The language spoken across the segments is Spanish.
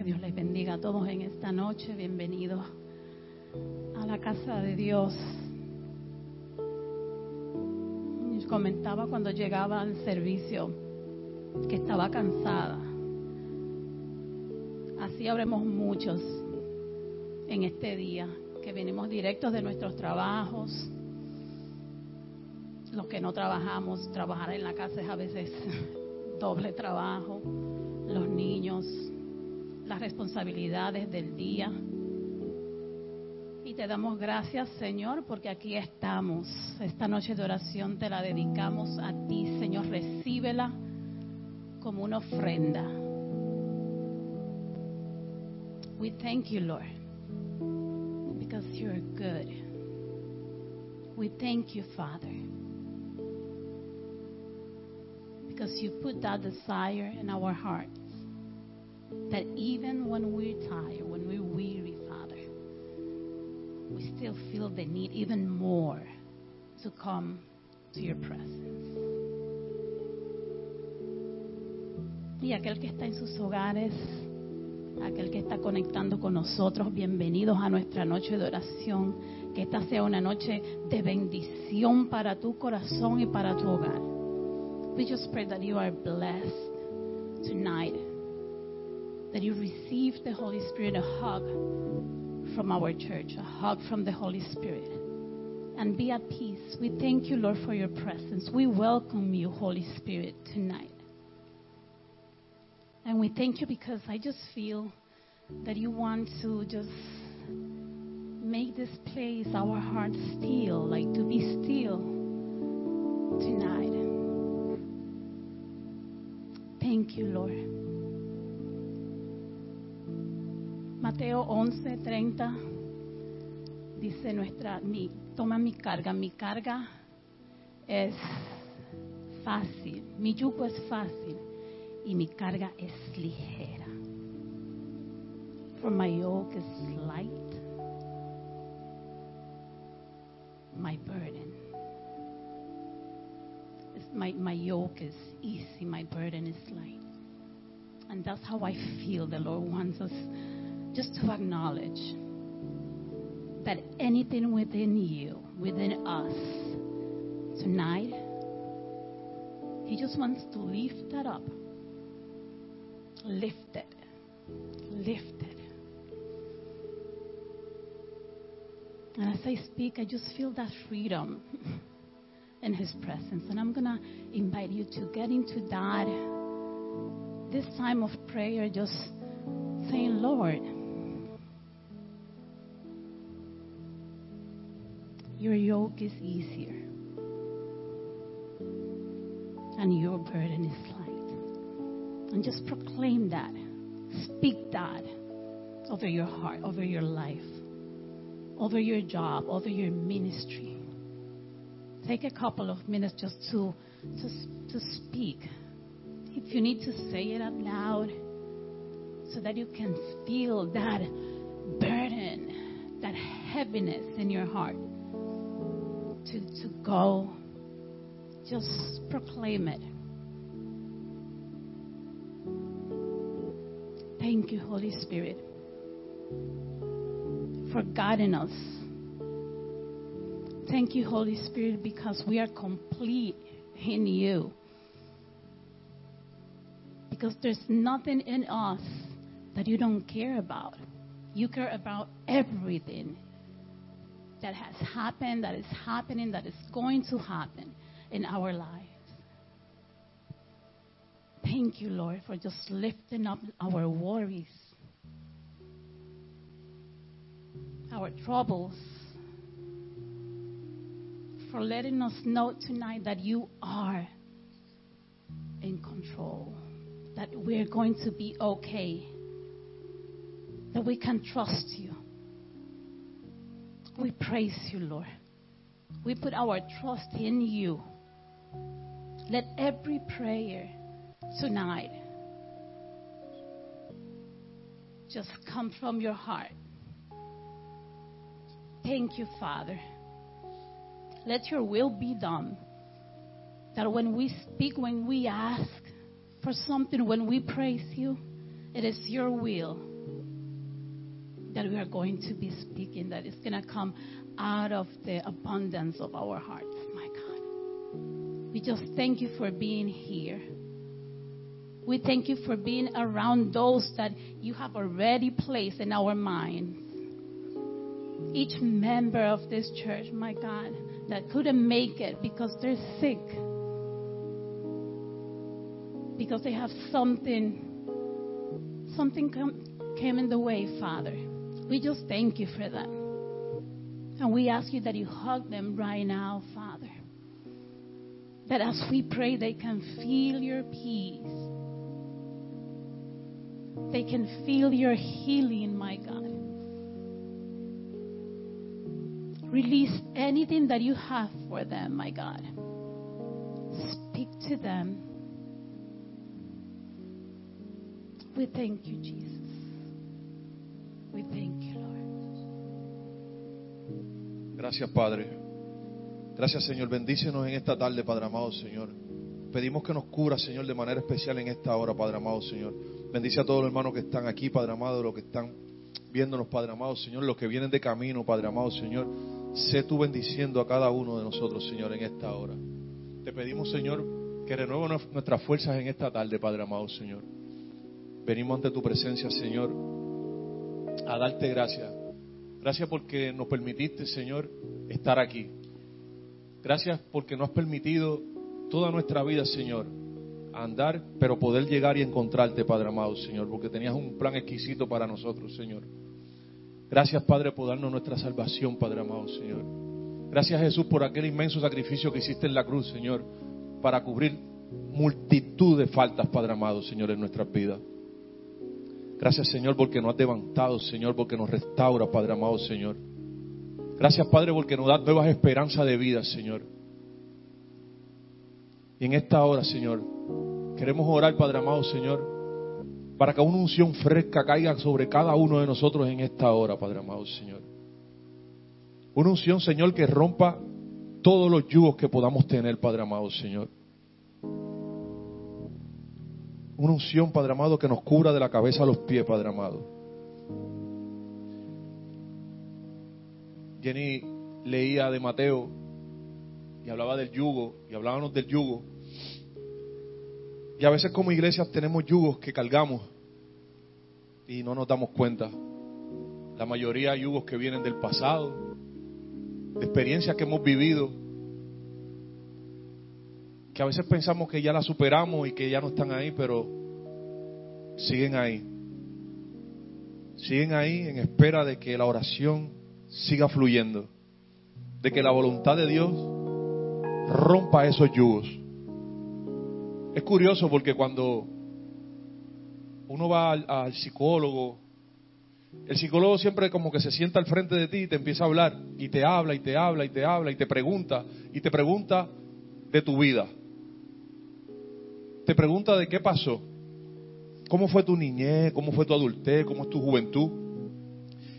Que Dios les bendiga a todos en esta noche. Bienvenidos a la casa de Dios. Comentaba cuando llegaba al servicio que estaba cansada. Así habremos muchos en este día que venimos directos de nuestros trabajos. Los que no trabajamos, trabajar en la casa es a veces doble trabajo. Los niños, las responsabilidades del día. Y te damos gracias, Señor, porque aquí estamos. Esta noche de oración te la dedicamos a ti, Señor. Recíbela como una ofrenda. We thank you, Lord, because you're good. We thank you, Father, because you put that desire in our hearts that even when we're tired, when we're weary, Father, we still feel the need even more to come to your presence. Y aquel que está en sus hogares, aquel que está conectando con nosotros, bienvenidos a nuestra noche de oración. Que esta sea una noche de bendición para tu corazón y para tu hogar. We just pray that you are blessed tonight, that you receive the Holy Spirit, a hug from our church, a hug from the Holy Spirit. And be at peace. We thank you, Lord, for your presence. We welcome you, Holy Spirit, tonight. And we thank you because I just feel that you want to just make this place, our hearts still, like to be still tonight. Thank you, Lord. Mateo 11:30 dice nuestra, mi, toma mi carga, mi carga es fácil, mi yugo es fácil y mi carga es ligera. For my yoke is light, my burden. My, my yoke is easy, my burden is light. And that's how I feel the Lord wants us just to acknowledge that anything within you, within us, tonight, He just wants to lift that up Lift it. Lift it. And as I speak, I just feel that freedom in His presence. And I'm going to invite you to get into that, this time of prayer, just saying, Lord, your yoke is easier, and your burden is light and just proclaim that. Speak that over your heart, over your life, over your job, over your ministry. Take a couple of minutes just to, to, to speak. If you need to say it out loud so that you can feel that burden, that heaviness in your heart to, to go, just proclaim it. Thank you, Holy Spirit, for guiding us. Thank you, Holy Spirit, because we are complete in you. Because there's nothing in us that you don't care about. You care about everything that has happened, that is happening, that is going to happen in our lives. Thank you, Lord, for just lifting up our worries, our troubles, for letting us know tonight that you are in control, that we're going to be okay, that we can trust you. We praise you, Lord. We put our trust in you. Let every prayer tonight just come from your heart. Thank you, Father. Let your will be done. That when we speak, when we ask for something, when we praise you, it is your will that we are going to be speaking, that it's going to come out of the abundance of our hearts, my God. We just thank you for being here. We thank you for being around those that you have already placed in our minds. Each member of this church, my God, that couldn't make it because they're sick, because they have something, something come, came in the way, Father. We just thank you for them. And we ask you that you hug them right now, Father. That as we pray, they can feel your peace. They can feel your healing, my God. Release anything that you have for them, my God. Speak to them. We thank you, Jesus. Thank you, Lord. Gracias, Padre. Gracias, Señor. Bendícenos en esta tarde, Padre amado, Señor. Pedimos que nos cubra, Señor, de manera especial en esta hora, Padre amado, Señor. Bendice a todos los hermanos que están aquí, Padre amado, los que están viéndonos, Padre amado, Señor, los que vienen de camino, Padre amado, Señor. Sé tú bendiciendo a cada uno de nosotros, Señor, en esta hora. Te pedimos, Señor, que renueve nuestras fuerzas en esta tarde, Padre amado, Señor. Venimos ante tu presencia, Señor, a darte gracias. Gracias porque nos permitiste, Señor, estar aquí. Gracias porque nos has permitido toda nuestra vida, Señor, andar, pero poder llegar y encontrarte, Padre amado, Señor, porque tenías un plan exquisito para nosotros, Señor. Gracias, Padre, por darnos nuestra salvación, Padre amado, Señor. Gracias, Jesús, por aquel inmenso sacrificio que hiciste en la cruz, Señor, para cubrir multitud de faltas, Padre amado, Señor, en nuestras vidas. Gracias, Señor, porque nos has levantado, Señor, porque nos restaura, Padre amado, Señor. Gracias, Padre, porque nos da nuevas esperanzas de vida, Señor. Y en esta hora, Señor, queremos orar, Padre amado, Señor, para que una unción fresca caiga sobre cada uno de nosotros en esta hora, Padre amado, Señor. Una unción, Señor, que rompa todos los yugos que podamos tener, Padre amado, Señor. Una unción, Padre amado, que nos cubra de la cabeza a los pies, Padre amado. Jenny leía de Mateo y hablaba del yugo, y hablábamos del yugo. Y a veces como iglesias tenemos yugos que cargamos y no nos damos cuenta. La mayoría yugos que vienen del pasado, de experiencias que hemos vivido, que a veces pensamos que ya las superamos y que ya no están ahí, pero siguen ahí. Siguen ahí en espera de que la oración siga fluyendo, de que la voluntad de Dios rompa esos yugos. Es curioso porque cuando uno va al, al, psicólogo, el psicólogo siempre como que se sienta al frente de ti y te empieza a hablar y te habla y te habla y te habla y te pregunta y te pregunta de tu vida. Te pregunta de qué pasó. ¿Cómo fue tu niñez? ¿Cómo fue tu adultez? ¿Cómo es tu juventud?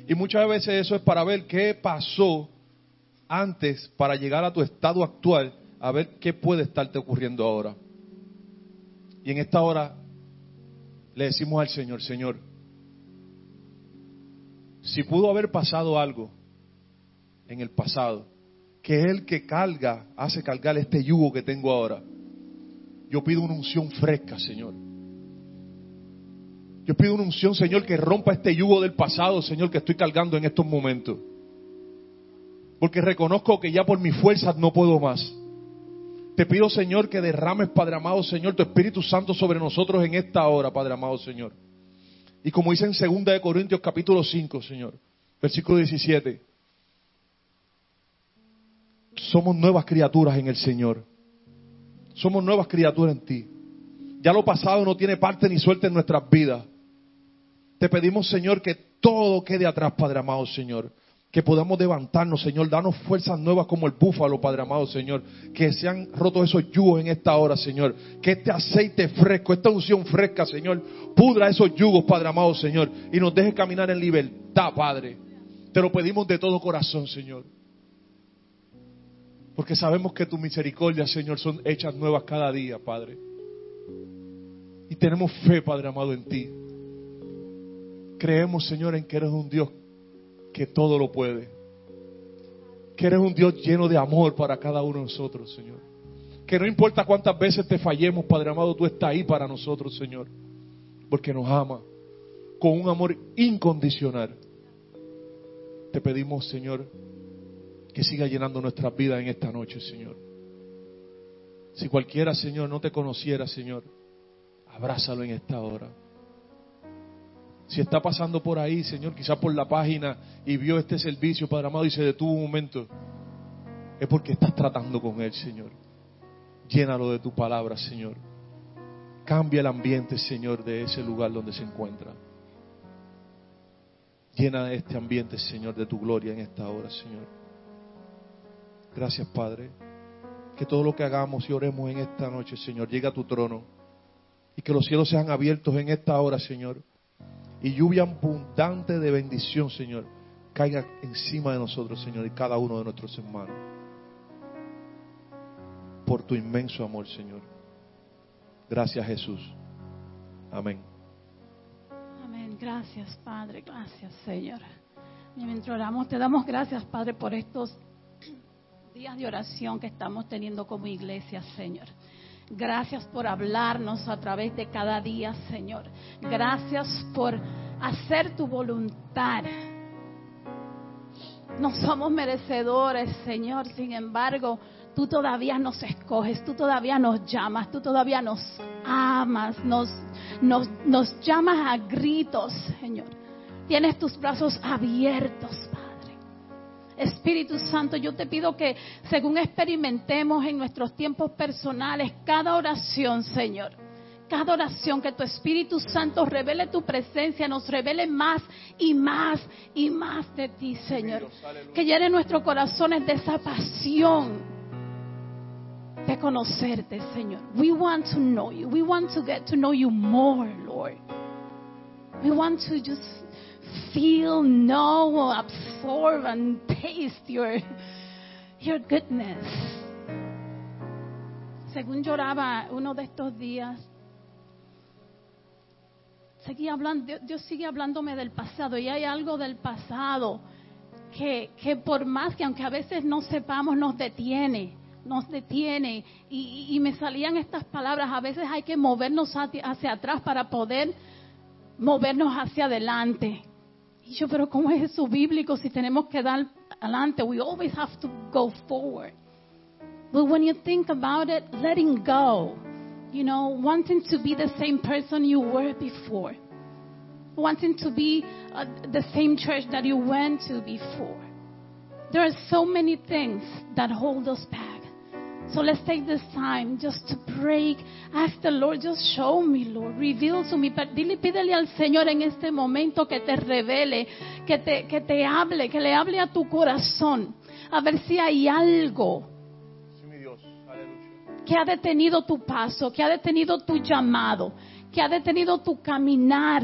Y muchas veces eso es para ver qué pasó antes para llegar a tu estado actual, a ver qué puede estarte ocurriendo ahora. Y en esta hora le decimos al Señor, Señor, si pudo haber pasado algo en el pasado, que es el que carga, hace cargar este yugo que tengo ahora, yo pido una unción fresca, Señor. Yo pido una unción, Señor, que rompa este yugo del pasado, Señor, que estoy cargando en estos momentos. Porque reconozco que ya por mis fuerzas no puedo más. Te pido, Señor, que derrames, Padre amado, Señor, tu Espíritu Santo sobre nosotros en esta hora, Padre amado, Señor. Y como dice en 2 de Corintios capítulo 5, Señor, versículo 17. Somos nuevas criaturas en el Señor. Somos nuevas criaturas en ti. Ya lo pasado no tiene parte ni suerte en nuestras vidas. Te pedimos, Señor, que todo quede atrás, Padre amado, Señor. Que podamos levantarnos, Señor. Danos fuerzas nuevas como el búfalo, Padre amado, Señor. Que se han roto esos yugos en esta hora, Señor. Que este aceite fresco, esta unción fresca, Señor, pudra esos yugos, Padre amado, Señor. Y nos deje caminar en libertad, Padre. Te lo pedimos de todo corazón, Señor. Porque sabemos que tus misericordias, Señor, son hechas nuevas cada día, Padre. Y tenemos fe, Padre amado, en ti. Creemos, Señor, en que eres un Dios que todo lo puede. Que eres un Dios lleno de amor para cada uno de nosotros, Señor. Que no importa cuántas veces te fallemos, Padre amado, tú estás ahí para nosotros, Señor. Porque nos ama con un amor incondicional. Te pedimos, Señor, que siga llenando nuestras vidas en esta noche, Señor. Si cualquiera, Señor, no te conociera, Señor, abrázalo en esta hora. Si está pasando por ahí, Señor, quizás por la página y vio este servicio, Padre amado, y se detuvo un momento, es porque estás tratando con Él, Señor. Llénalo de tu palabra, Señor. Cambia el ambiente, Señor, de ese lugar donde se encuentra. Llena este ambiente, Señor, de tu gloria en esta hora, Señor. Gracias, Padre. Que todo lo que hagamos y oremos en esta noche, Señor, llegue a tu trono. Y que los cielos sean abiertos en esta hora, Señor. Y lluvia abundante de bendición, Señor, caiga encima de nosotros, Señor, y cada uno de nuestros hermanos. Por tu inmenso amor, Señor. Gracias, Jesús. Amén. Amén. Gracias, Padre. Gracias, Señor. Mientras oramos, te damos gracias, Padre, por estos días de oración que estamos teniendo como iglesia, Señor. Gracias por hablarnos a través de cada día, Señor. Gracias por hacer tu voluntad. No somos merecedores, Señor. Sin embargo, tú todavía nos escoges, tú todavía nos llamas, tú todavía nos amas, nos, nos, nos llamas a gritos, Señor. Tienes tus brazos abiertos. Espíritu Santo, yo te pido que según experimentemos en nuestros tiempos personales cada oración, Señor, cada oración que tu Espíritu Santo revele tu presencia, nos revele más y más y más de ti, Señor. Que llene nuestros corazones de esa pasión de conocerte, Señor. We want to know you. We want to get to know you more, Lord. We want to just feel, know, absorb, and taste your, your goodness. Según lloraba uno de estos días, seguía hablando, Dios sigue hablándome del pasado y hay algo del pasado que, que por más que aunque a veces no sepamos, nos detiene nos detiene y, me salían estas palabras, a veces hay que movernos hacia atrás para poder movernos hacia adelante. Y yo, pero ¿cómo es eso bíblico si tenemos que dar adelante? We always have to go forward. But when you think about it, letting go, you know, wanting to be the same person you were before, wanting to be uh, the same church that you went to before. There are so many things that hold us back. So let's take this time just to pray. Ask the Lord, just show me, Lord. Reveal to me. Dile, pídele al Señor en este momento que te revele, que te, que te hable, que le hable a tu corazón. A ver si hay algo que ha detenido tu paso, que ha detenido tu llamado, que ha detenido tu caminar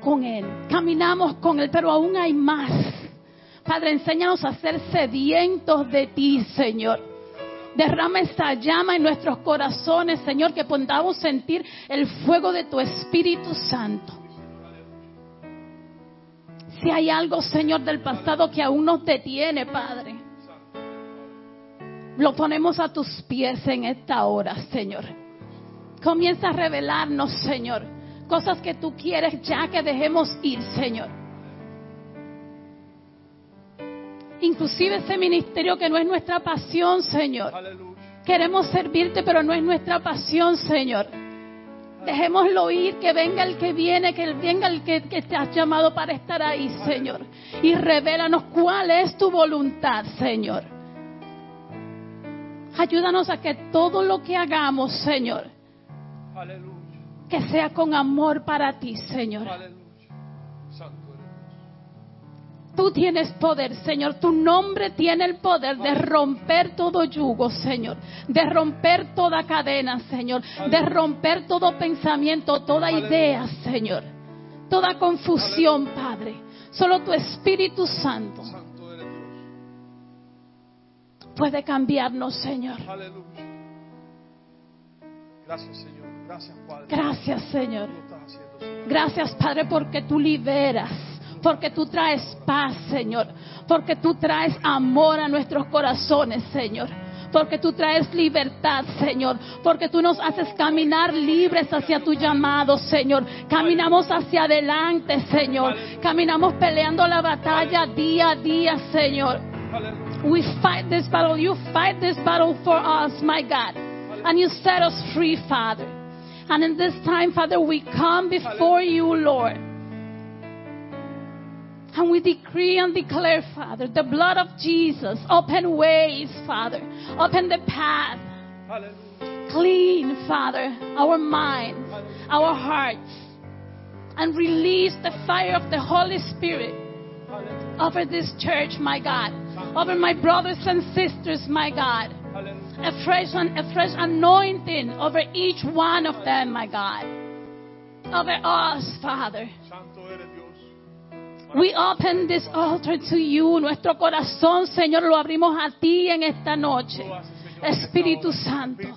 con Él. Caminamos con Él, pero aún hay más. Padre, enséñanos a ser sedientos de ti, Señor. Derrama esa llama en nuestros corazones, Señor, que podamos sentir el fuego de tu Espíritu Santo. Si hay algo, Señor, del pasado que aún nos detiene, Padre, lo ponemos a tus pies en esta hora, Señor. Comienza a revelarnos, Señor, cosas que tú quieres ya que dejemos ir, Señor. Inclusive ese ministerio que no es nuestra pasión, Señor. Queremos servirte, pero no es nuestra pasión, Señor. Dejémoslo ir, que venga el que viene, que venga el que, que te has llamado para estar ahí, Señor. Y revélanos cuál es tu voluntad, Señor. Ayúdanos a que todo lo que hagamos, Señor, que sea con amor para ti, Señor. Tú tienes poder, Señor. Tu nombre tiene el poder de romper todo yugo, Señor. De romper toda cadena, Señor. De romper todo pensamiento, toda idea, Señor. Toda confusión, Padre. Solo tu Espíritu Santo puede cambiarnos, Señor. Gracias, Señor. Gracias, Padre. Gracias, Señor. Gracias, Padre, porque tú liberas, porque tú traes paz, Señor, porque tú traes amor a nuestros corazones, Señor. Porque tú traes libertad, Señor. Porque tú nos haces caminar libres hacia tu llamado, Señor. Caminamos hacia adelante, Señor. Caminamos peleando la batalla día a día, Señor. We fight this battle. You fight this battle for us, my God. And you set us free, Father. And in this time, Father, we come before you, Lord. And we decree and declare, Father, the blood of Jesus. Open ways, Father. Open the path. Clean, Father, our minds, our hearts. And release the fire of the Holy Spirit over this church, my God. Over my brothers and sisters, my God. A fresh, a fresh anointing over each one of them, my God. Over us, Father. We open this altar to you. Nuestro corazón, Señor, lo abrimos a ti en esta noche. Espíritu Santo.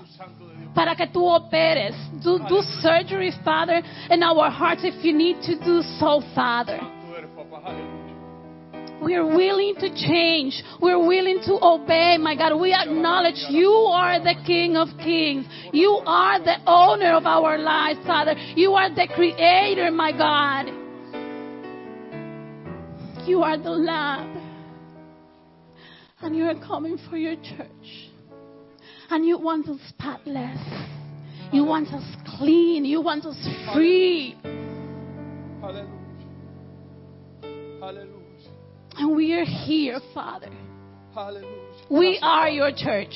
Para que tú operes. Do, do surgery, Father, in our hearts if you need to do so, Father. We are willing to change. We're willing to obey, my God. We acknowledge you are the King of Kings. You are the owner of our lives, Father. You are the creator, my God. You are the Lamb. And you are coming for your church. And you want us spotless. You want us clean. You want us free. Hallelujah. Hallelujah. And we are here, Father. Hallelujah. We are your church.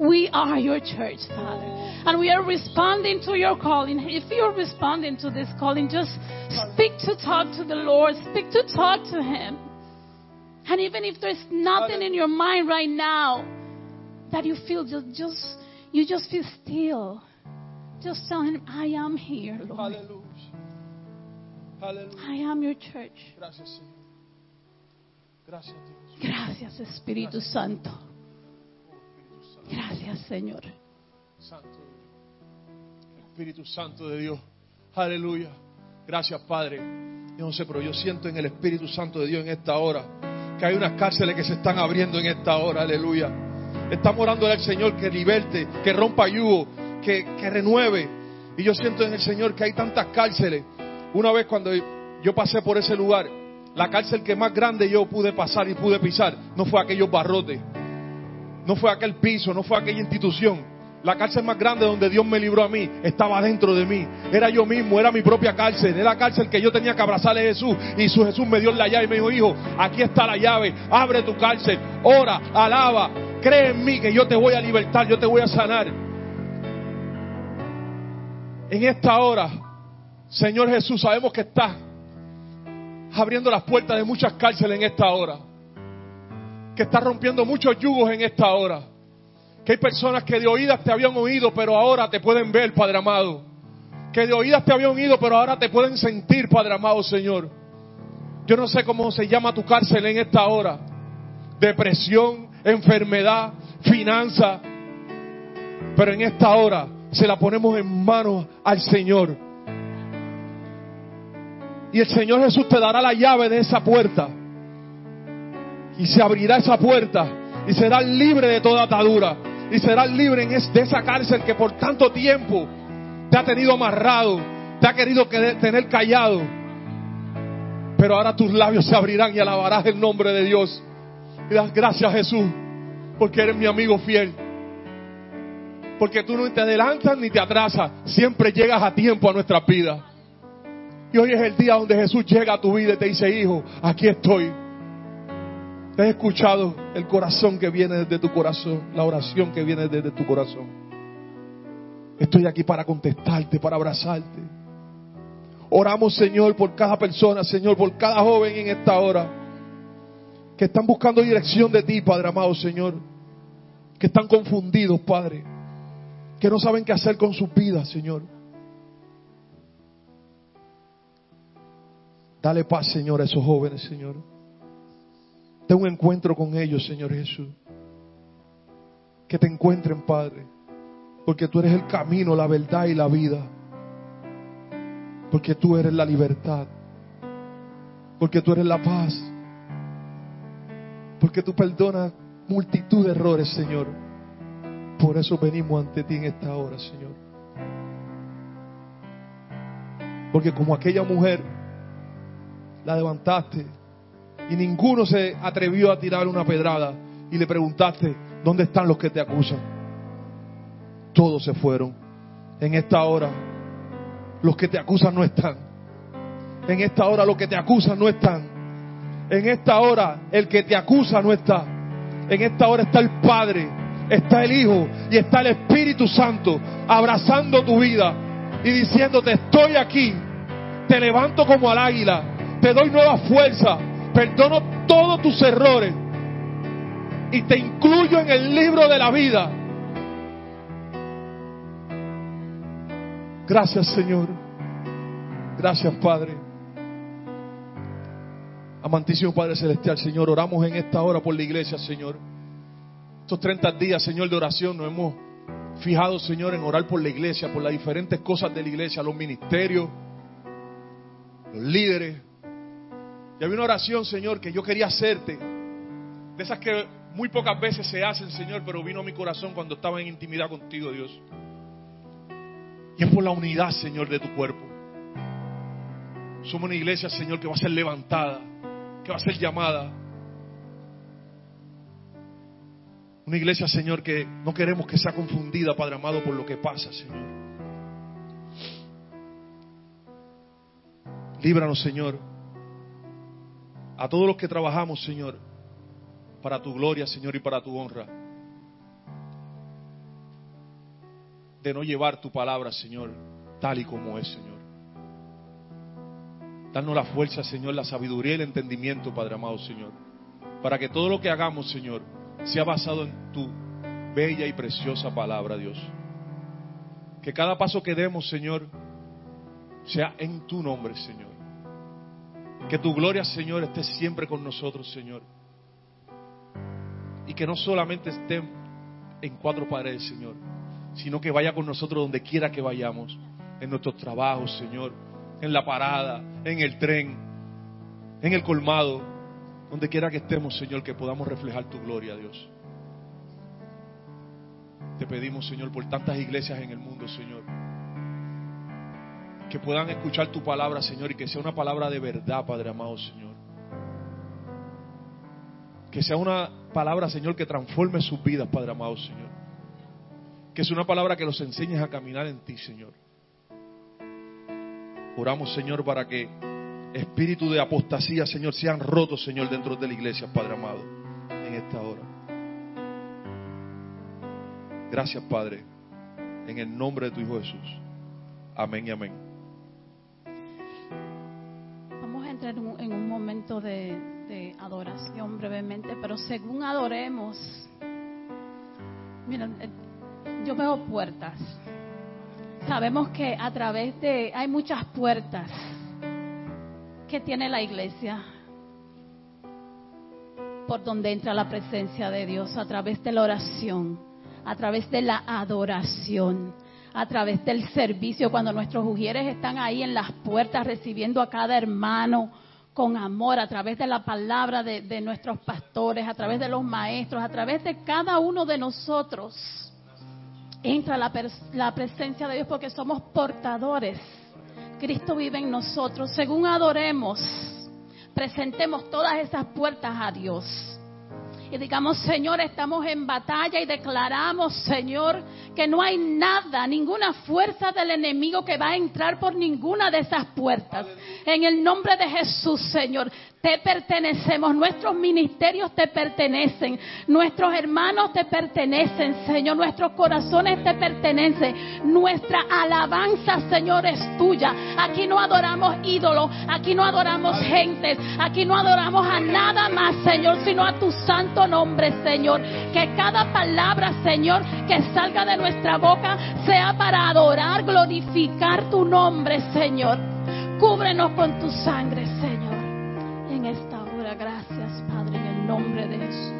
Sí, mi Dios, aleluya. We are your church, Father. And we are responding to your calling. If you're responding to this calling, just speak to talk to the Lord, speak to talk to Him. And even if there's nothing in your mind right now that you feel just, just you just feel still, just tell Him, I am here, Lord. Hallelujah. Aleluya. I am your church. Gracias, Señor. Gracias, Dios. Gracias, Espíritu Santo. Gracias, Señor. Santo. Espíritu Santo de Dios. Aleluya. Gracias, Padre. Yo no sé, pero yo siento en el Espíritu Santo de Dios en esta hora que hay unas cárceles que se están abriendo en esta hora. Aleluya. Estamos orando al Señor que liberte, que rompa yugo, que, que renueve. Y yo siento en el Señor que hay tantas cárceles. Una vez cuando yo pasé por ese lugar, la cárcel que más grande yo pude pasar y pude pisar no fue aquellos barrotes. No fue aquel piso, no fue aquella institución. La cárcel más grande donde Dios me libró a mí estaba dentro de mí. Era yo mismo, era mi propia cárcel. Era la cárcel que yo tenía que abrazarle a Jesús. Y su Jesús me dio la llave y me dijo, hijo, aquí está la llave. Abre tu cárcel, ora, alaba, cree en mí que yo te voy a libertar, yo te voy a sanar. En esta hora, Señor Jesús, sabemos que estás abriendo las puertas de muchas cárceles en esta hora que está rompiendo muchos yugos en esta hora. Que hay personas que de oídas te habían oído, pero ahora te pueden ver, Padre amado. Que de oídas te habían oído, pero ahora te pueden sentir, Padre amado, Señor. Yo no sé cómo se llama tu cárcel en esta hora. Depresión, enfermedad, finanza. Pero en esta hora se la ponemos en manos al Señor. Y el Señor Jesús te dará la llave de esa puerta y se abrirá esa puerta y serás libre de toda atadura y serás libre de esa cárcel que por tanto tiempo te ha tenido amarrado, te ha querido que- tener callado. Pero ahora tus labios se abrirán y alabarás el nombre de Dios. Y das gracias Jesús, porque eres mi amigo fiel. Porque tú no te adelantas ni te atrasas, siempre llegas a tiempo a nuestras vidas. Y hoy es el día donde Jesús llega a tu vida y te dice, hijo, aquí estoy. Te he escuchado el corazón que viene desde tu corazón, la oración que viene desde tu corazón. Estoy aquí para contestarte, para abrazarte. Oramos, Señor, por cada persona, Señor, por cada joven en esta hora. Que están buscando dirección de ti, Padre amado, Señor. Que están confundidos, Padre. Que no saben qué hacer con sus vidas, Señor. Dale paz, Señor, a esos jóvenes, Señor. Ten un encuentro con ellos, Señor Jesús. Que te encuentren, Padre. Porque tú eres el camino, la verdad y la vida. Porque tú eres la libertad. Porque tú eres la paz. Porque tú perdonas multitud de errores, Señor. Por eso venimos ante ti en esta hora, Señor. Porque como aquella mujer, la levantaste y ninguno se atrevió a tirar una pedrada y le preguntaste, ¿dónde están los que te acusan? Todos se fueron. En esta hora, los que te acusan no están. En esta hora, los que te acusan no están. En esta hora, el que te acusa no está. En esta hora está el Padre, está el Hijo y está el Espíritu Santo abrazando tu vida y diciéndote, estoy aquí, te levanto como al águila, te doy nueva fuerza, perdono todos tus errores y te incluyo en el libro de la vida. Gracias Señor. Gracias Padre. Amantísimo Padre Celestial, Señor, oramos en esta hora por la iglesia, Señor. Estos 30 días, Señor, de oración nos hemos fijado, Señor, en orar por la iglesia, por las diferentes cosas de la iglesia, los ministerios, los líderes. Y había una oración, Señor, que yo quería hacerte, de esas que muy pocas veces se hacen, Señor, pero vino a mi corazón cuando estaba en intimidad contigo, Dios. Y es por la unidad, Señor, de tu cuerpo. Somos una iglesia, Señor, que va a ser levantada, que va a ser llamada. Una iglesia, Señor, que no queremos que sea confundida, Padre amado, por lo que pasa, Señor. Líbranos, Señor, a todos los que trabajamos, Señor, para tu gloria, Señor, y para tu honra. De no llevar tu palabra, Señor, tal y como es, Señor. Danos la fuerza, Señor, la sabiduría y el entendimiento, Padre amado, Señor. Para que todo lo que hagamos, Señor, sea basado en tu bella y preciosa palabra, Dios. Que cada paso que demos, Señor, sea en tu nombre, Señor. Que tu gloria, Señor, esté siempre con nosotros, Señor. Y que no solamente esté en cuatro paredes, Señor, sino que vaya con nosotros donde quiera que vayamos, en nuestros trabajos, Señor, en la parada, en el tren, en el colmado, donde quiera que estemos, Señor, que podamos reflejar tu gloria, Dios. Te pedimos, Señor, por tantas iglesias en el mundo, Señor, que puedan escuchar tu palabra, Señor, y que sea una palabra de verdad, Padre amado, Señor. Que sea una palabra, Señor, que transforme sus vidas, Padre amado, Señor. Que sea una palabra que los enseñes a caminar en ti, Señor. Oramos, Señor, para que espíritu de apostasía, Señor, sean rotos, Señor, dentro de la iglesia, Padre amado, en esta hora. Gracias, Padre, en el nombre de tu Hijo Jesús. Amén y amén. En un, en un momento de, de adoración brevemente, pero según adoremos, miren, eh, yo veo puertas. Sabemos que a través de, hay muchas puertas que tiene la iglesia por donde entra la presencia de Dios, a través de la oración, a través de la adoración, a través del servicio, cuando nuestros ujieres están ahí en las puertas recibiendo a cada hermano con amor, a través de la palabra de, nuestros pastores, a través de los maestros, a través de cada uno de nosotros. Entra la, la presencia de Dios porque somos portadores Cristo vive en nosotros. Según adoremos, presentemos todas esas puertas a Dios. Y digamos, Señor, estamos en batalla y declaramos, Señor, que no hay nada, ninguna fuerza del enemigo que va a entrar por ninguna de esas puertas. En el nombre de Jesús, Señor, te pertenecemos, nuestros ministerios te pertenecen, nuestros hermanos te pertenecen, Señor, nuestros corazones te pertenecen, nuestra alabanza, Señor, es tuya. Aquí no adoramos ídolos, aquí no adoramos gentes, aquí no adoramos a nada más, Señor, sino a tu santo nombre, Señor. Que cada palabra, Señor, que salga de nuestra boca sea para adorar, glorificar tu nombre, Señor. Cúbrenos con tu sangre, Señor en esta hora. Gracias, Padre, en el nombre de Jesús.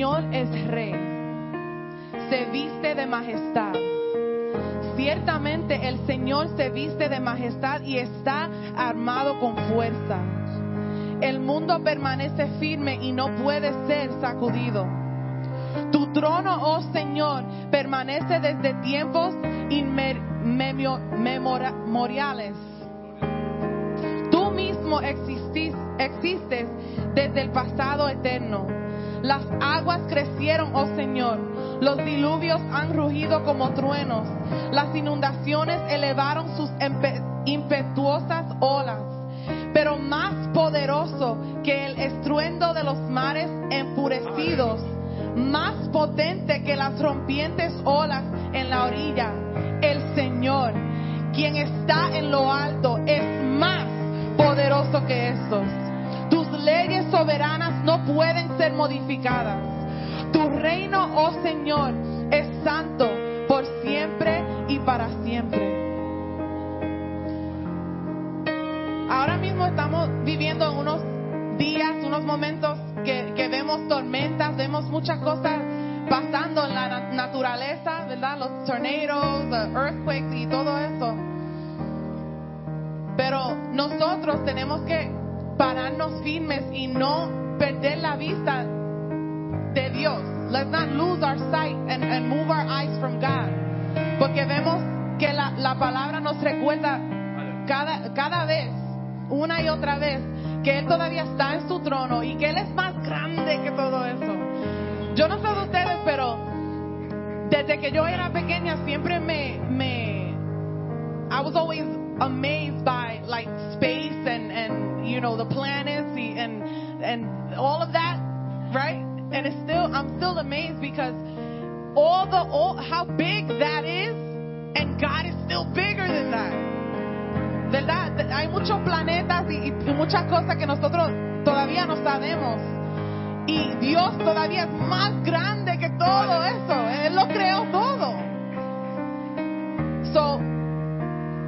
Señor es rey, se viste de majestad. Ciertamente el Señor se viste de majestad y está armado con fuerza. El mundo permanece firme y no puede ser sacudido. Tu trono, oh Señor, permanece desde tiempos inmemoriales. Tú mismo existes desde el pasado eterno. Las aguas crecieron, oh Señor. Los diluvios han rugido como truenos. Las inundaciones elevaron sus impetuosas olas. Pero más poderoso que el estruendo de los mares enfurecidos, más potente que las rompientes olas en la orilla, el Señor, quien está en lo alto, es más poderoso que estos. Pueden ser modificadas. Tu reino, oh Señor, es santo por siempre y para siempre. Ahora mismo estamos viviendo unos días, unos momentos que, vemos tormentas, vemos muchas cosas pasando en la na- naturaleza, ¿verdad? Los tornados, the earthquakes y todo eso. Pero nosotros tenemos que pararnos firmes y no perder la vista de Dios. Let's not lose our sight and, and move our eyes from God. Porque vemos que la, la palabra nos recuerda cada, cada vez, una y otra vez, que Él todavía está en su trono y que Él es más grande que todo eso. Yo no sé de ustedes, pero desde que yo era pequeña siempre me, me I was always amazed by like space and and you know the planets and all of that, right? And it's still I'm still amazed because all the all how big that is, and God is still bigger than that. ¿Verdad? Hay muchos planetas y, y muchas cosas que nosotros todavía no sabemos. Y Dios todavía es más grande que todo eso. Él lo creó todo. So,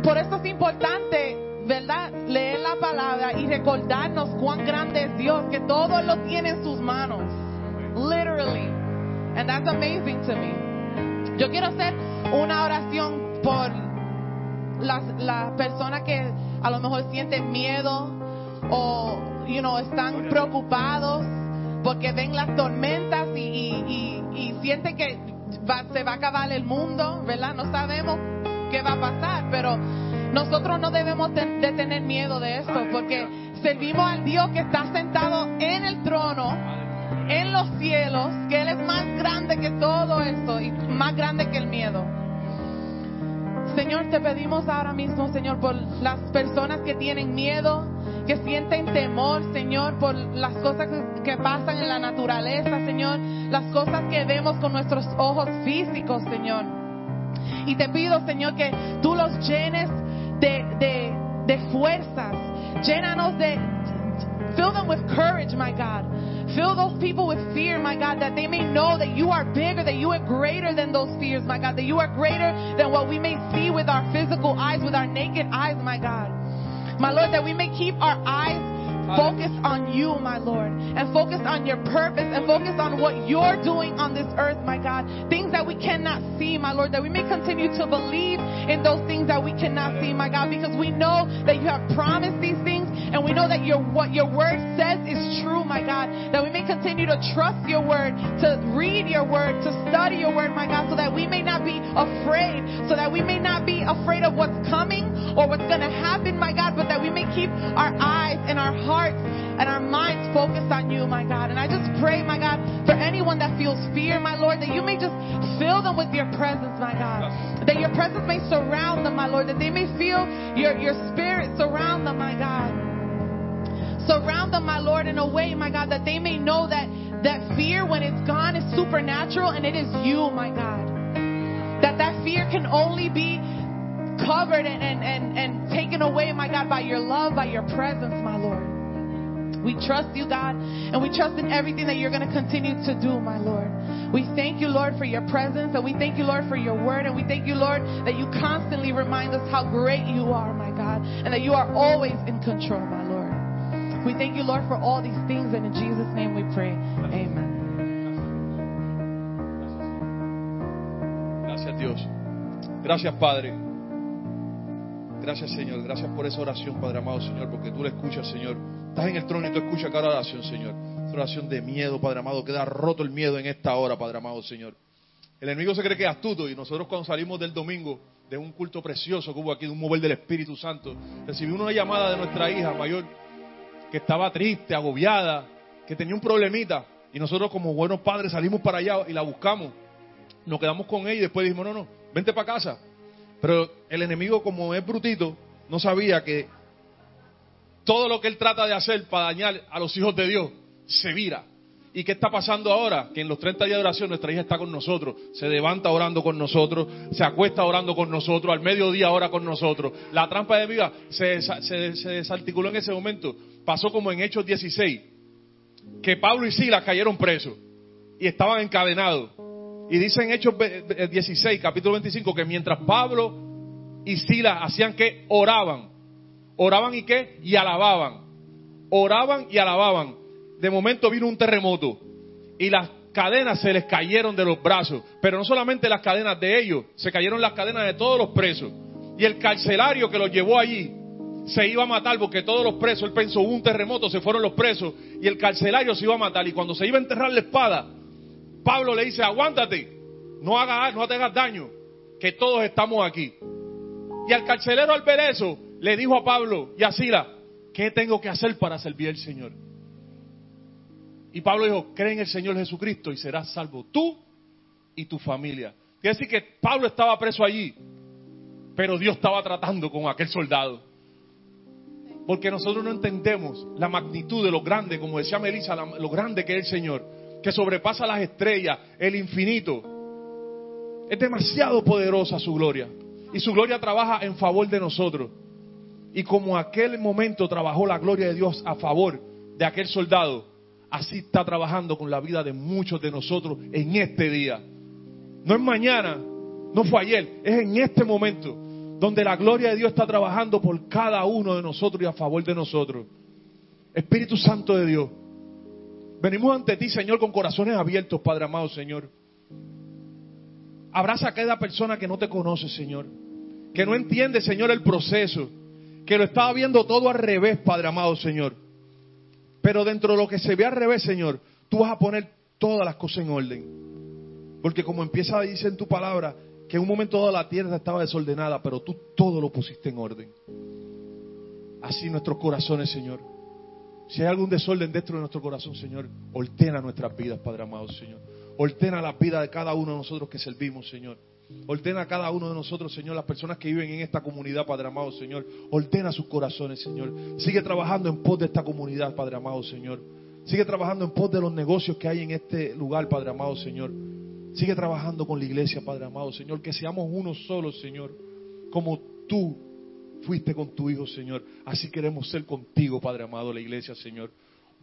por eso es importante, ¿verdad? Leer la palabra y recordarnos cuán grande es Dios, que todo lo tiene en sus manos. Literally. And that's amazing to me. Yo quiero hacer una oración por las, las personas que a lo mejor sienten miedo o, you know, están preocupados porque ven las tormentas y, y- y- y sienten que va- se va a acabar el mundo, ¿verdad? No sabemos qué va a pasar, pero nosotros no debemos de tener miedo de eso porque servimos al Dios que está sentado en el trono, en los cielos, que Él es más grande que todo esto y más grande que el miedo. Señor, te pedimos ahora mismo, Señor, por las personas que tienen miedo, que sienten temor, Señor, por las cosas que pasan en la naturaleza, Señor, las cosas que vemos con nuestros ojos físicos, Señor. Y te pido, Señor, que tú los llenes de, de, de fuerzas, llénanos de, fill them with courage, my God. Fill those people with fear, my God, that they may know that you are bigger, that you are greater than those fears, my God, that you are greater than what we may see with our physical eyes, with our naked eyes, my God. My Lord, that we may keep our eyes focused on you, my Lord, and focused on your purpose and focused on what you're doing on this earth, my God. Things that we cannot see, my Lord, that we may continue to believe in those things that we cannot see, my God, because we know that you have promised these things and we know that your what your word says is true, my God. That we may continue to trust your word, to read your word, to study your word, my God, so that we may not be afraid, so that we may not be afraid of what's coming or what's going to happen, my God, but that we may keep our eyes and our hearts and our minds focused on you, my God. And I just pray, my God, for anyone that feels fear, my Lord, that you may just fill them with your presence, my God. That your presence may surround them, my Lord, that they may feel your, your spirit surround them, my God. Surround them, my Lord, in a way, my God, that they may know that that fear, when it's gone, is supernatural and it is you, my God. That that fear can only be covered and, and, and, and taken away, my God, by your love, by your presence, my Lord. We trust you, God, and we trust in everything that you're going to continue to do, my Lord. We thank you, Lord, for your presence, and we thank you, Lord, for your word, and we thank you, Lord, that you constantly remind us how great you are, my God, and that you are always in control, my Lord. We thank you, Lord, for all these things, and in Jesus' name we pray. Amen. Gracias, Dios. Gracias, Padre. Gracias, Señor. Gracias por esa oración, Padre amado, Señor, porque tú la escuchas, Señor. Estás en el trono y tú escuchas cada oración, Señor. Es una oración de miedo, Padre amado. Queda roto el miedo en esta hora, Padre amado, Señor. El enemigo se cree que es astuto y nosotros cuando salimos del domingo de un culto precioso que hubo aquí, de un mover del Espíritu Santo, recibimos una llamada de nuestra hija mayor que estaba triste, agobiada, que tenía un problemita. Y nosotros como buenos padres salimos para allá y la buscamos. Nos quedamos con ella y después dijimos, no, no, vente para casa. Pero el enemigo como es brutito, no sabía que todo lo que él trata de hacer para dañar a los hijos de Dios se vira. ¿Y qué está pasando ahora? Que en los 30 días de oración nuestra hija está con nosotros, se levanta orando con nosotros, se acuesta orando con nosotros, al mediodía ora con nosotros. La trampa de vida se, desarticuló en ese momento. Pasó como en Hechos 16, que Pablo y Silas cayeron presos y estaban encadenados. Y dice en Hechos 16, capítulo 25, que mientras Pablo y Silas hacían que oraban, oraban y qué? Y alababan. Oraban y alababan. De momento vino un terremoto y las cadenas se les cayeron de los brazos. Pero no solamente las cadenas de ellos, se cayeron las cadenas de todos los presos. Y el carcelario que los llevó allí se iba a matar porque todos los presos, él pensó, un terremoto, se fueron los presos y el carcelario se iba a matar. Y cuando se iba a enterrar la espada, Pablo le dice, aguántate, no, haga, no te hagas daño, que todos estamos aquí. Y al carcelero al ver eso, le dijo a Pablo y a Sila, ¿qué tengo que hacer para servir al Señor? Y Pablo dijo, cree en el Señor Jesucristo y serás salvo tú y tu familia. Quiere decir que Pablo estaba preso allí, pero Dios estaba tratando con aquel soldado. Porque nosotros no entendemos la magnitud de lo grande, como decía Melissa, lo grande que es el Señor, que sobrepasa las estrellas, el infinito. Es demasiado poderosa su gloria. Y su gloria trabaja en favor de nosotros. Y como aquel momento trabajó la gloria de Dios a favor de aquel soldado, así está trabajando con la vida de muchos de nosotros en este día. No es mañana, no fue ayer, es en este momento donde la gloria de Dios está trabajando por cada uno de nosotros y a favor de nosotros. Espíritu Santo de Dios, venimos ante ti, Señor, con corazones abiertos, Padre amado, Señor. Abraza a cada persona que no te conoce, Señor. Que no entiende, Señor, el proceso. Que lo estaba viendo todo al revés, Padre amado, Señor. Pero dentro de lo que se ve al revés, Señor, tú vas a poner todas las cosas en orden. Porque como empieza a decir en tu palabra, que en un momento toda la tierra estaba desordenada, pero tú todo lo pusiste en orden. Así nuestros corazones, Señor. Si hay algún desorden dentro de nuestro corazón, Señor, ordena nuestras vidas, Padre amado, Señor. Ordena la vida de cada uno de nosotros que servimos, Señor. Ordena a cada uno de nosotros, Señor, las personas que viven en esta comunidad, Padre amado, Señor. Ordena sus corazones, Señor. Sigue trabajando en pos de esta comunidad, Padre amado, Señor. Sigue trabajando en pos de los negocios que hay en este lugar, Padre amado, Señor. Sigue trabajando con la iglesia, Padre amado, Señor. Que seamos uno solo, Señor. Como tú fuiste con tu Hijo, Señor. Así queremos ser contigo, Padre amado, la iglesia, Señor.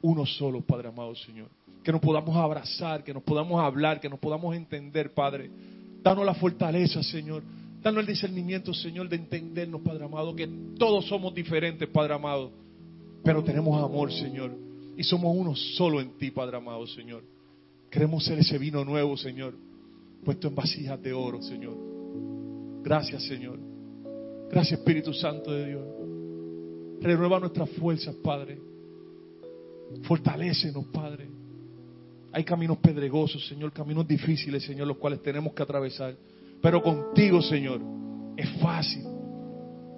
Uno solo, Padre amado, Señor. Que nos podamos abrazar, que nos podamos hablar, que nos podamos entender, Padre. Danos la fortaleza, Señor. Danos el discernimiento, Señor, de entendernos, Padre amado, que todos somos diferentes, Padre amado. Pero tenemos amor, Señor. Y somos uno solo en ti, Padre amado, Señor. Queremos ser ese vino nuevo, Señor, puesto en vasijas de oro, Señor. Gracias, Señor. Gracias, Espíritu Santo de Dios. Renueva nuestras fuerzas, Padre. Fortalécenos, Padre. Hay caminos pedregosos, Señor, caminos difíciles, Señor, los cuales tenemos que atravesar. Pero contigo, Señor, es fácil.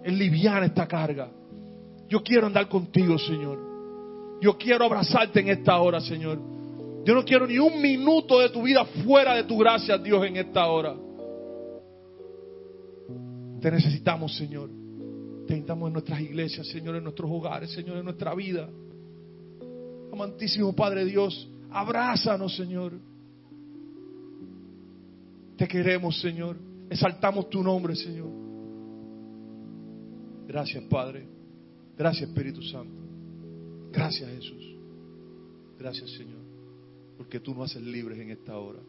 Es liviana esta carga. Yo quiero andar contigo, Señor. Yo quiero abrazarte en esta hora, Señor. Yo no quiero ni un minuto de tu vida fuera de tu gracia, Dios, en esta hora. Te necesitamos, Señor. Te necesitamos en nuestras iglesias, Señor, en nuestros hogares, Señor, en nuestra vida. Amantísimo Padre Dios, abrázanos, Señor. Te queremos, Señor. Exaltamos tu nombre, Señor. Gracias, Padre. Gracias, Espíritu Santo. Gracias, Jesús. Gracias, Señor porque tú nos haces libres en esta hora.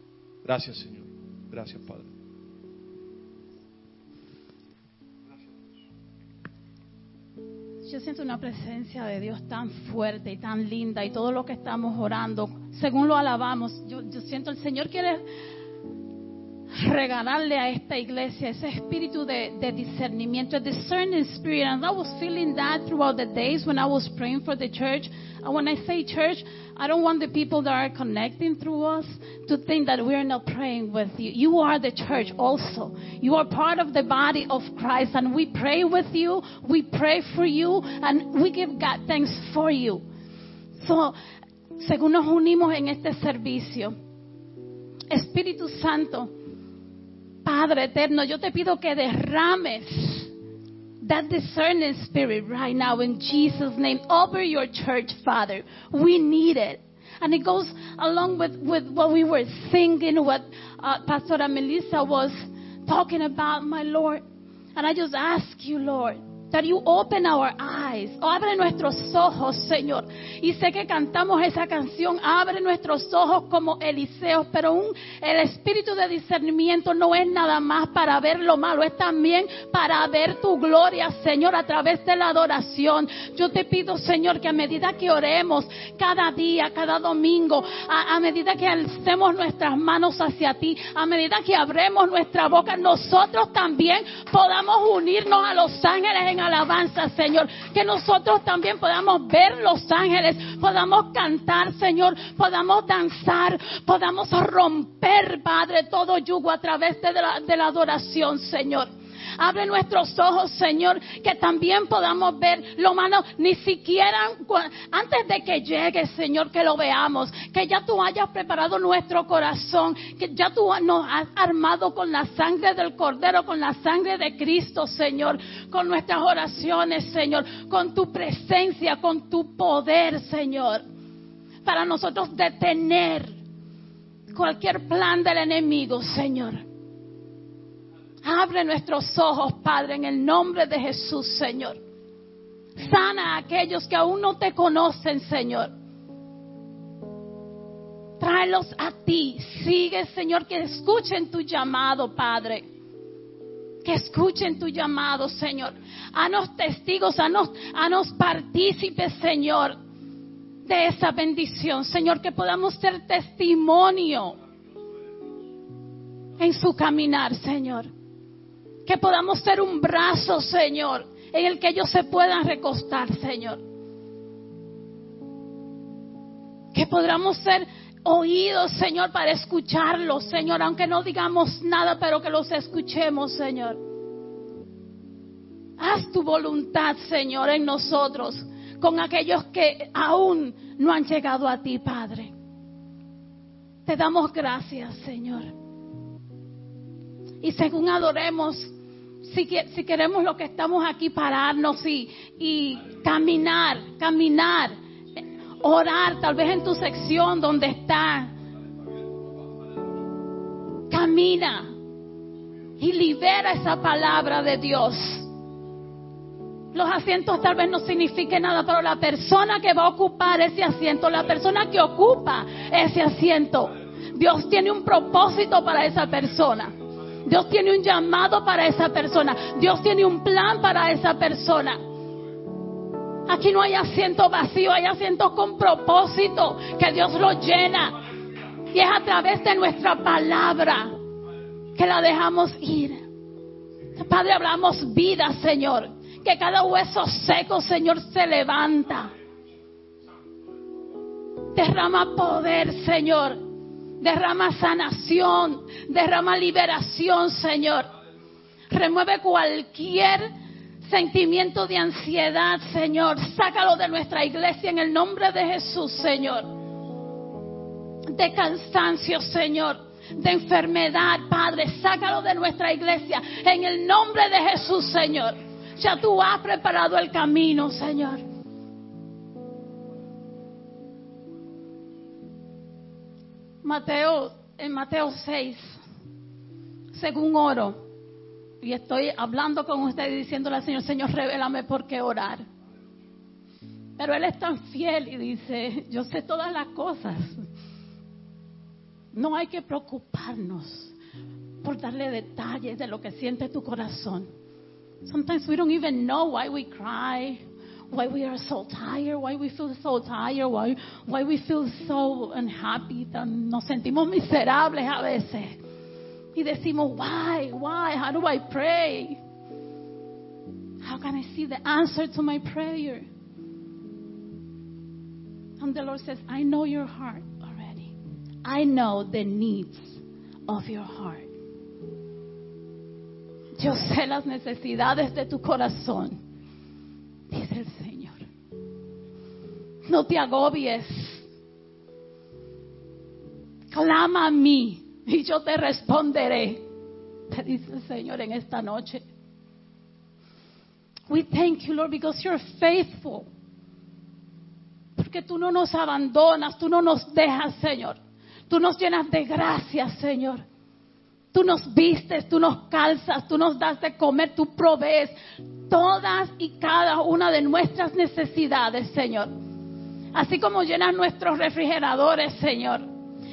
Gracias, Señor. Gracias, Padre. Yo siento una presencia de Dios tan fuerte y tan linda y todo lo que estamos orando, según lo alabamos, yo, yo siento el Señor quiere regalarle a esta iglesia ese espíritu de, discernimiento, a discerning spirit. And I was feeling that throughout the days when I was praying for the church. And when I say church, I don't want the people that are connecting through us to think that we're not praying with you. You are the church also. You are part of the body of Christ, and we pray with you, we pray for you, and we give God thanks for you. So, según nos unimos en este servicio, Espíritu Santo, Padre eterno, yo te pido que derrames that discerning spirit right now in Jesus' name over your church, Father. We need it. And it goes along with, with what we were singing, what uh, Pastora Melissa was talking about, my Lord. And I just ask you, Lord, that you open. Abre nuestros ojos, Señor. Y sé que cantamos esa canción, abre nuestros ojos como Eliseo, pero un, el espíritu de discernimiento no es nada más para ver lo malo, es también para ver tu gloria, Señor, a través de la adoración. Yo te pido, Señor, que a medida que oremos cada día, cada domingo, a, a medida que alcemos nuestras manos hacia ti, a medida que abremos nuestra boca, nosotros también podamos unirnos a los ángeles en alabanza, Señor. Que nosotros también podamos ver los ángeles, podamos cantar, Señor, podamos danzar, podamos romper, Padre, todo yugo a través de la, de la adoración, Señor. Abre nuestros ojos, Señor, que también podamos ver lo malo, ni siquiera antes de que llegue, Señor, que lo veamos, que ya tú hayas preparado nuestro corazón, que ya tú nos has armado con la sangre del Cordero, con la sangre de Cristo, Señor, con nuestras oraciones, Señor, con tu presencia, con tu poder, Señor, para nosotros detener cualquier plan del enemigo, Señor. Abre nuestros ojos, Padre, en el nombre de Jesús, Señor. Sana a aquellos que aún no te conocen, Señor. Tráelos a ti. Sigue, Señor, que escuchen tu llamado, Padre. Que escuchen tu llamado, Señor. Hanos testigos, hanos, hanos partícipes, Señor, de esa bendición. Señor, que podamos ser testimonio en su caminar, Señor. Que podamos ser un brazo, Señor, en el que ellos se puedan recostar, Señor. Que podamos ser oídos, Señor, para escucharlos, Señor, aunque no digamos nada, pero que los escuchemos, Señor. Haz tu voluntad, Señor, en nosotros, con aquellos que aún no han llegado a ti, Padre. Te damos gracias, Señor. Y según adoremos, si, queremos lo que estamos aquí, pararnos y, y caminar, caminar, orar, tal vez en tu sección donde está. Camina y libera esa palabra de Dios. Los asientos tal vez no signifiquen nada, pero la persona que va a ocupar ese asiento, la persona que ocupa ese asiento, Dios tiene un propósito para esa persona. Dios tiene un llamado para esa persona. Dios tiene un plan para esa persona. Aquí no hay asiento vacío, hay asientos con propósito que Dios lo llena. Y es a través de nuestra palabra que la dejamos ir. Padre, hablamos vida, Señor. Que cada hueso seco, Señor, se levanta. Derrama poder, Señor. Derrama sanación. Derrama liberación, Señor. Remueve cualquier sentimiento de ansiedad, Señor. Sácalo de nuestra iglesia en el nombre de Jesús, Señor. De cansancio, Señor. De enfermedad, Padre. Sácalo de nuestra iglesia en el nombre de Jesús, Señor. Ya tú has preparado el camino, Señor. Mateo, en Mateo 6, según oro, y estoy hablando con usted y diciéndole al Señor, Señor, revélame por qué orar. Pero Él es tan fiel y dice, yo sé todas las cosas. No hay que preocuparnos por darle detalles de lo que siente tu corazón. Sometimes we don't even know why we cry, why we are so tired, why we feel so tired, why, why we feel so unhappy. And nos sentimos miserables a veces. Y decimos, why, why, how do I pray? How can I see the answer to my prayer? And the Lord says, I know your heart already. I know the needs of your heart. Yo sé las necesidades de tu corazón, No te agobies. Clama a mí y yo te responderé, te dice el Señor en esta noche. We thank you, Lord, because you're faithful. Porque tú no nos abandonas, tú no nos dejas, Señor. Tú nos llenas de gracias, Señor. Tú nos vistes, tú nos calzas, tú nos das de comer, tú provees todas y cada una de nuestras necesidades, Señor. Así como llenas nuestros refrigeradores, Señor.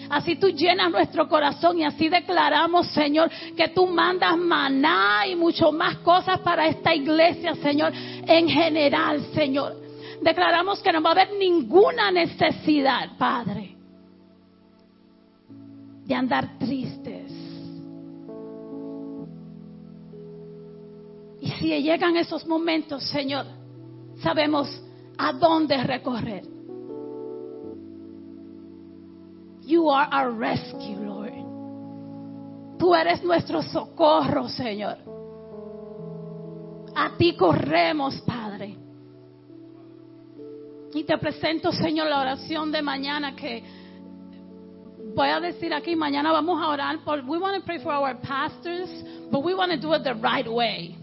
Así tú llenas nuestro corazón y así declaramos, Señor, que tú mandas maná y mucho más cosas para esta iglesia, Señor, en general, Señor. Declaramos que no va a haber ninguna necesidad, Padre, de andar tristes. Y si llegan esos momentos, Señor, sabemos a dónde recorrer. You are our rescue, Lord. Tú eres nuestro socorro, Señor. A ti corremos, Padre. Y te presento, Señor, la oración de mañana que voy a decir aquí, mañana vamos a orar por, we want to pray for our pastors, but we want to do it the right way.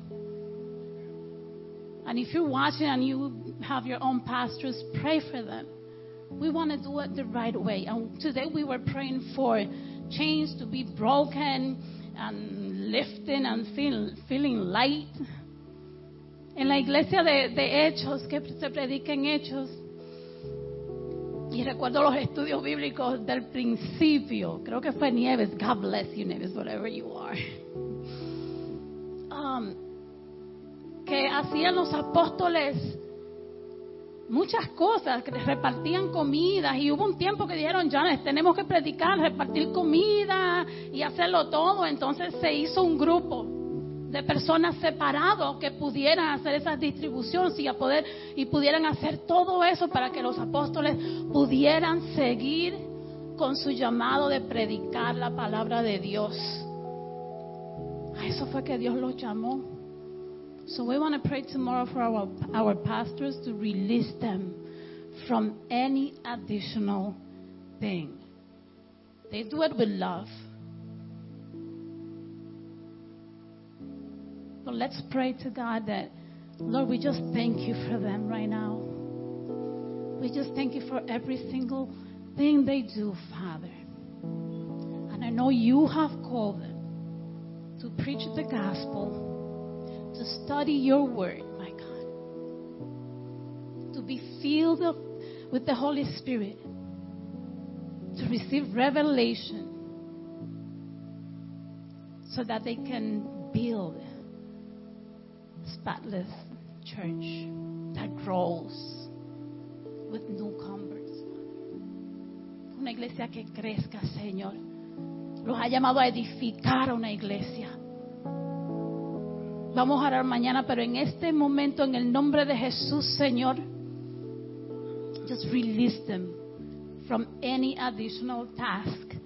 And if you're watching and you have your own pastors, pray for them. We want to do it the right way. And today we were praying for chains to be broken and lifting and feel, feeling light. En la iglesia de, de Hechos, que se predica en Hechos, y recuerdo los estudios bíblicos del principio, creo que fue Nieves, God bless you Nieves, whatever you are. Um, que hacían los apóstoles muchas cosas, que repartían comidas y hubo un tiempo que dijeron, ya tenemos que predicar, repartir comida y hacerlo todo. Entonces se hizo un grupo de personas separados que pudieran hacer esas distribuciones y, poder, y pudieran hacer todo eso para que los apóstoles pudieran seguir con su llamado de predicar la palabra de Dios. A eso fue que Dios los llamó. So we want to pray tomorrow for our, our pastors to release them from any additional thing. They do it with love. But let's pray to God that, Lord, we just thank you for them right now. We just thank you for every single thing they do, Father. And I know you have called them to preach the gospel to study your word, my God. To be filled up with the Holy Spirit. To receive revelation. So that they can build a spotless church that grows with newcomers. Una iglesia que crezca, Señor. Los ha llamado a edificar una iglesia. Vamos a orar mañana, pero en este momento, en el nombre de Jesús, Señor, just release them from any additional task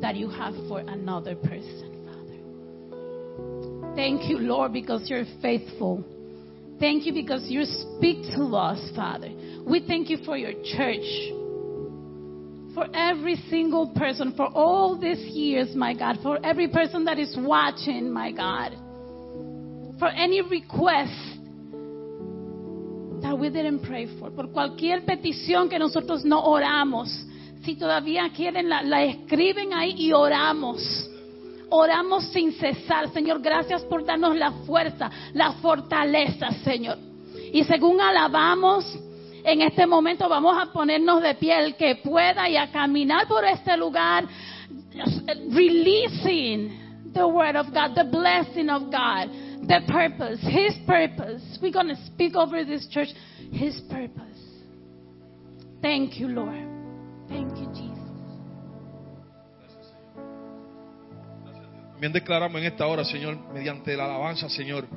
that you have for another person, Father. Thank you, Lord, because you're faithful. Thank you because you speak to us, Father. We thank you for your church. For every single person, for all these years, my God, for every person that is watching, my God for any request that we didn't pray for, por cualquier petición que nosotros no oramos. Si todavía quieren, la, la escriben ahí y oramos. Oramos sin cesar, Señor. Gracias por darnos la fuerza, la fortaleza, Señor. Y según alabamos, en este momento vamos a ponernos de pie el que pueda y a caminar por este lugar, releasing the word of God, the blessing of God. The purpose, His purpose. We're going to speak over this church, His purpose. Thank you, Lord. Thank you, Jesus. También declaramos en esta hora, Señor, mediante la alabanza, Señor,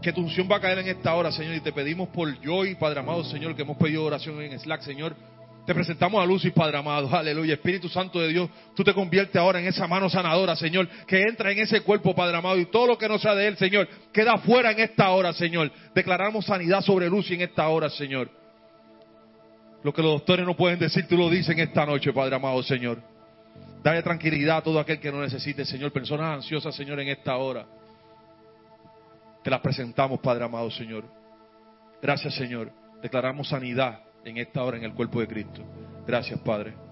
que tu unción va a caer en esta hora, Señor, y te pedimos por Joy, Padre amado, Señor, que hemos pedido oración en Slack, Señor. Te presentamos a luz y Padre amado, aleluya. Espíritu Santo de Dios, tú te conviertes ahora en esa mano sanadora, Señor, que entra en ese cuerpo, Padre amado, y todo lo que no sea de él, Señor, queda fuera en esta hora, Señor. Declaramos sanidad sobre luz y en esta hora, Señor. Lo que los doctores no pueden decir, tú lo dices en esta noche, Padre amado, Señor. Dale tranquilidad a todo aquel que no necesite, Señor. Personas ansiosas, Señor, en esta hora. Te las presentamos, Padre amado, Señor. Gracias, Señor. Declaramos sanidad en esta hora en el cuerpo de Cristo. Gracias, Padre.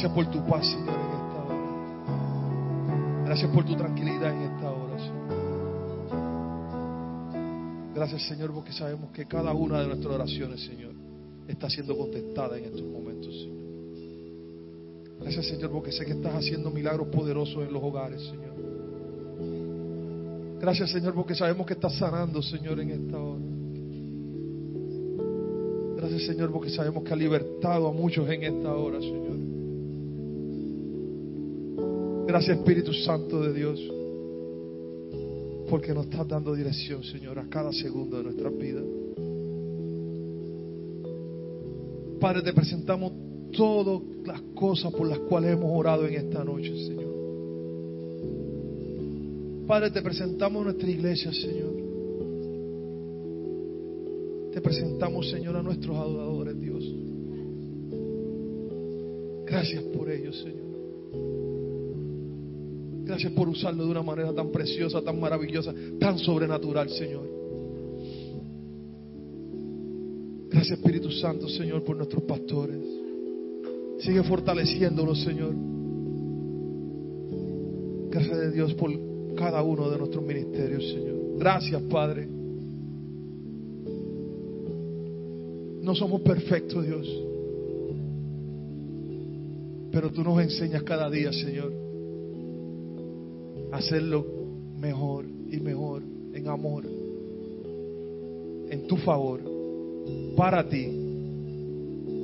Gracias por tu paz, Señor, en esta hora. Gracias por tu tranquilidad en esta hora, Señor. Gracias, Señor, porque sabemos que cada una de nuestras oraciones, Señor, está siendo contestada en estos momentos, Señor. Gracias, Señor, porque sé que estás haciendo milagros poderosos en los hogares, Señor. Gracias, Señor, porque sabemos que estás sanando, Señor, en esta hora. Gracias, Señor, porque sabemos que has libertado a muchos en esta hora, Señor. Gracias, Espíritu Santo de Dios, porque nos estás dando dirección, Señor, a cada segundo de nuestras vidas. Padre, te presentamos todas las cosas por las cuales hemos orado en esta noche, Señor. Padre, te presentamos nuestra iglesia, Señor. Te presentamos, Señor, a nuestros adoradores, Dios. Gracias por ellos, Señor. Gracias por usarlo de una manera tan preciosa, tan maravillosa, tan sobrenatural, Señor. Gracias, Espíritu Santo, Señor, por nuestros pastores. Sigue fortaleciéndolos, Señor. Gracias de Dios por cada uno de nuestros ministerios, Señor. Gracias, Padre. No somos perfectos, Dios. Pero tú nos enseñas cada día, Señor, hacerlo mejor y mejor en amor, en tu favor, para ti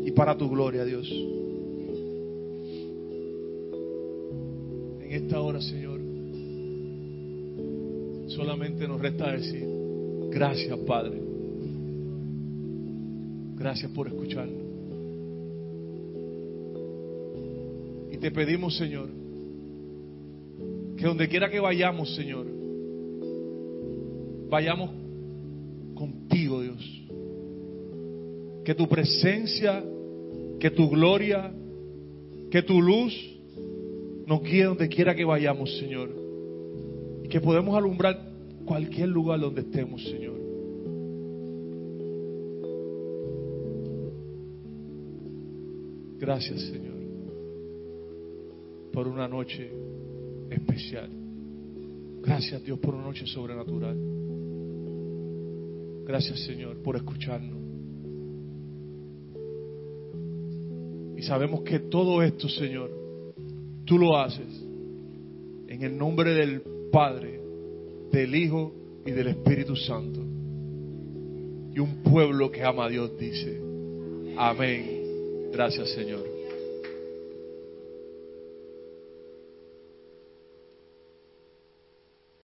y para tu gloria, Dios. En esta hora, Señor, solamente nos resta decir, gracias, Padre. Gracias por escucharnos. Y te pedimos, Señor, que donde quiera que vayamos, Señor, vayamos contigo, Dios. Que tu presencia, que tu gloria, que tu luz nos guíe donde quiera que vayamos, Señor. Y que podemos alumbrar cualquier lugar donde estemos, Señor. Gracias, Señor, por una noche especial. Gracias, Dios, por una noche sobrenatural. Gracias, Señor, por escucharnos. Y sabemos que todo esto, Señor, tú lo haces en el nombre del Padre, del Hijo y del Espíritu Santo. Y un pueblo que ama a Dios dice, amén. Gracias, Señor.